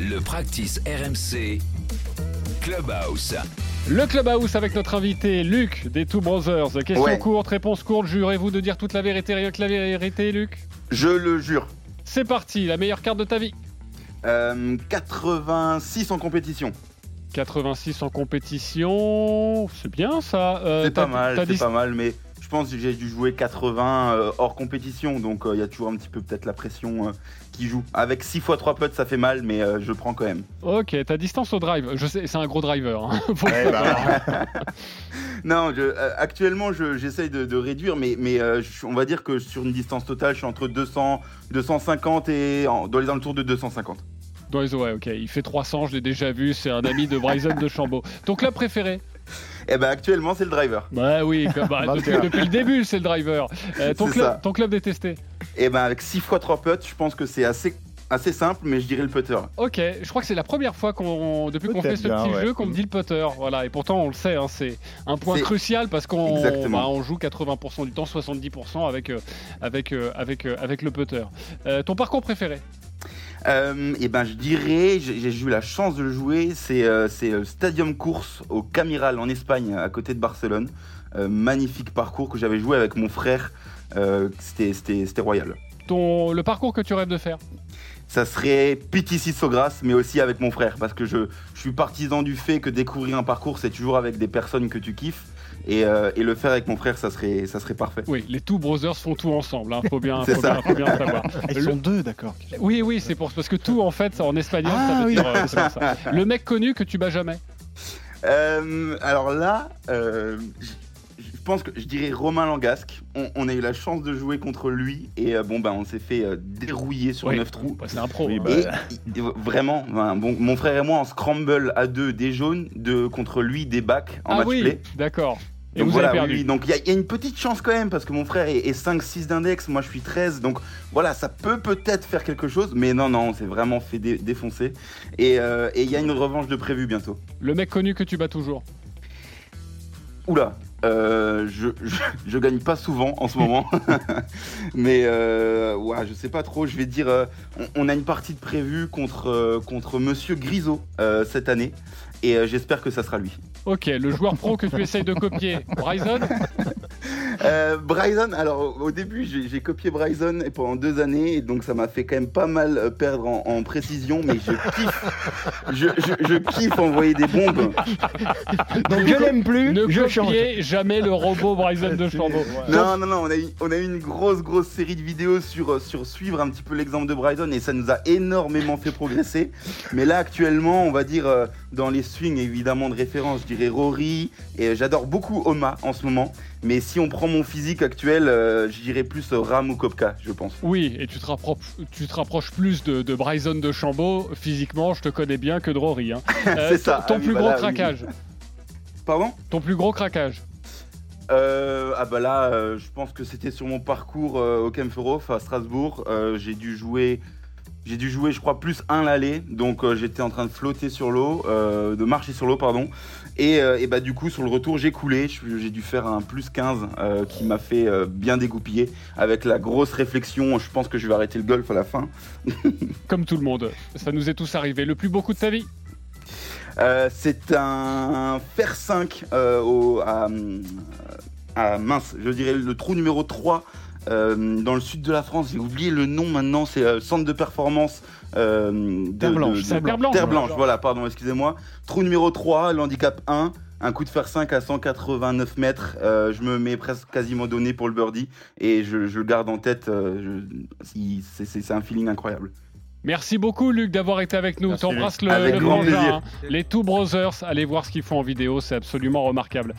Le practice RMC Clubhouse. Le Clubhouse avec notre invité Luc des Two Brothers. Question Ouais. courte, réponse courte. Jurez-vous de dire toute la vérité, rien que la vérité, Luc? Je le jure. C'est parti, la meilleure carte de ta vie. Euh, 86 en compétition. 86 en compétition, c'est bien ça. Euh, c'est pas mal, c'est dit- pas mal, mais pense que j'ai dû jouer 80 euh, hors compétition, donc il y a toujours un petit peu peut-être la pression euh, qui joue. Avec 6 x 3 putts, ça fait mal, mais euh, je prends quand même. Ok, ta distance au drive. Je sais, c'est un gros driver. hein. Ouais, bah. Non, je- euh, actuellement, je- j'essaye de, de réduire, mais, mais euh, je- on va dire que sur une distance totale, je suis entre 200, 250 et en- dans les alentours de 250. Dans les ouais, ok. Il fait 300, je l'ai déjà vu. C'est un ami de Bryson de Chambaud. Ton club préféré Et ben actuellement, c'est le driver. Bah oui, comme- bah, depuis, 21. depuis le début, c'est le driver. Euh, ton, club, ça. ton club détesté Et ben avec 6 x 3 putts, je pense que c'est assez, assez simple, mais je dirais le putter. Ok, je crois que c'est la première fois qu'on, depuis qu'on fait ce bien, petit ouais. jeu, qu'on me dit le putter. Voilà, et pourtant on le sait, hein, c'est un point C'est- crucial parce qu'on Exactement. bah, on joue 80% du temps, 70% avec, euh, avec, euh, avec, euh, avec le putter. Euh, ton parcours préféré? Euh, et ben je dirais, j'ai eu la chance de le jouer, c'est euh, le Stadium Course au Camiral en Espagne, à côté de Barcelone. Euh, magnifique parcours que j'avais joué avec mon frère, euh, c'était- royal. ton, Le parcours que tu rêves de faire? Ça serait PTC Sogras, mais aussi avec mon frère, parce que je, je suis partisan du fait que découvrir un parcours, c'est toujours avec des personnes que tu kiffes, et, euh, et le faire avec mon frère, ça serait, ça serait parfait. Oui, les Two Brothers font tout ensemble, hein, faut, bien, faut, ça. bien, faut bien le savoir. Ils Le- sont deux, d'accord. Oui, oui, c'est pour, parce que tout en fait, en espagnol, ça Ah veut oui. dire euh, ça. Le mec connu que tu bats jamais? Euh, alors là, euh, je pense que je dirais Romain Langasque. On, on a eu la chance de jouer contre lui et euh, bon ben on s'est fait euh, dérouiller sur Oui. 9 trous. Bah, C'est un pro. Oui, hein. bah, Et il- vraiment, bon, mon frère et moi en scramble à deux des jaunes, de, contre lui des bacs en ah match oui, play. d'accord. Et Donc vous voilà, avez perdu. oui, donc il y, a- il y a une petite chance quand même parce que mon frère est, est 5-6 d'index, moi je suis 13, donc voilà, ça peut peut-être faire quelque chose, mais non, non, on s'est vraiment fait dé- défoncer. Et euh, et il y a une revanche de prévu bientôt. Le mec connu que tu bats toujours. Oula, euh, je, je, je gagne pas souvent en ce moment, mais euh, ouais, je sais pas trop. Je vais dire, euh, on, on a une partie de prévue contre euh, contre Monsieur Grisot euh, cette année, et euh, j'espère que ça sera lui. Ok, le joueur pro que tu essayes de copier, Bryson? Euh, Bryson, alors au- début j'ai j'ai copié Bryson et pendant deux années, et donc ça m'a fait quand même pas mal euh, perdre en, en précision, mais je kiffe, je, je, je kiffe envoyer des bombes. Donc je n'aime plus, Ne je change. copiez jamais le robot Bryson de Chambaud. Non, non, non, on a, eu, on a eu une grosse, grosse série de vidéos sur, euh, sur suivre un petit peu l'exemple de Bryson et ça nous a énormément fait progresser. Mais là, actuellement, on va dire euh, dans les swings évidemment de référence, je dirais Rory et j'adore beaucoup Oma en ce moment. Mais si on prend mon physique actuel, euh, je dirais plus Ram ou Kopka, je pense. Oui, et tu te rapproches, tu te rapproches plus de, de Bryson de Chambaud. Physiquement, je te connais bien que de Rory. hein. Euh, C'est ça. Ton Ah plus bah gros là, oui. craquage. Pardon? Ton plus gros craquage. Euh, ah bah là, euh, je pense que c'était sur mon parcours euh, au Kempferhof à Strasbourg. J'ai dû jouer, j'ai dû jouer, je crois, plus un l'aller. Donc euh, j'étais en train de flotter sur l'eau, euh, de marcher sur l'eau, pardon. Et, euh, et bah du coup, sur le retour, j'ai coulé. J'ai dû faire un plus 15 euh, qui m'a fait bien dégoupiller. Avec la grosse réflexion, je pense que je vais arrêter le golf à la fin. Comme tout le monde. Ça nous est tous arrivé. Le plus beau coup de ta vie? C'est un fer 5 euh, au, à, à- mince, je dirais le trou numéro 3 euh, dans le sud de la France. J'ai oublié le nom maintenant, c'est euh, centre de performance euh, de, Terre Blanche, de- de- Terre Blanche. Terre Blanche, voilà, pardon, excusez-moi. Trou numéro 3, l'handicap 1. Un coup de fer 5 à 189 mètres, Euh, je me mets presque quasiment donné pour le birdie et je, je le garde en tête. euh, c'est- un feeling incroyable. Merci beaucoup, Luc, d'avoir été avec nous. T'embrasses le, le grand frangin, plaisir. hein. Les Two Brothers, allez voir ce qu'ils font en vidéo, c'est absolument remarquable.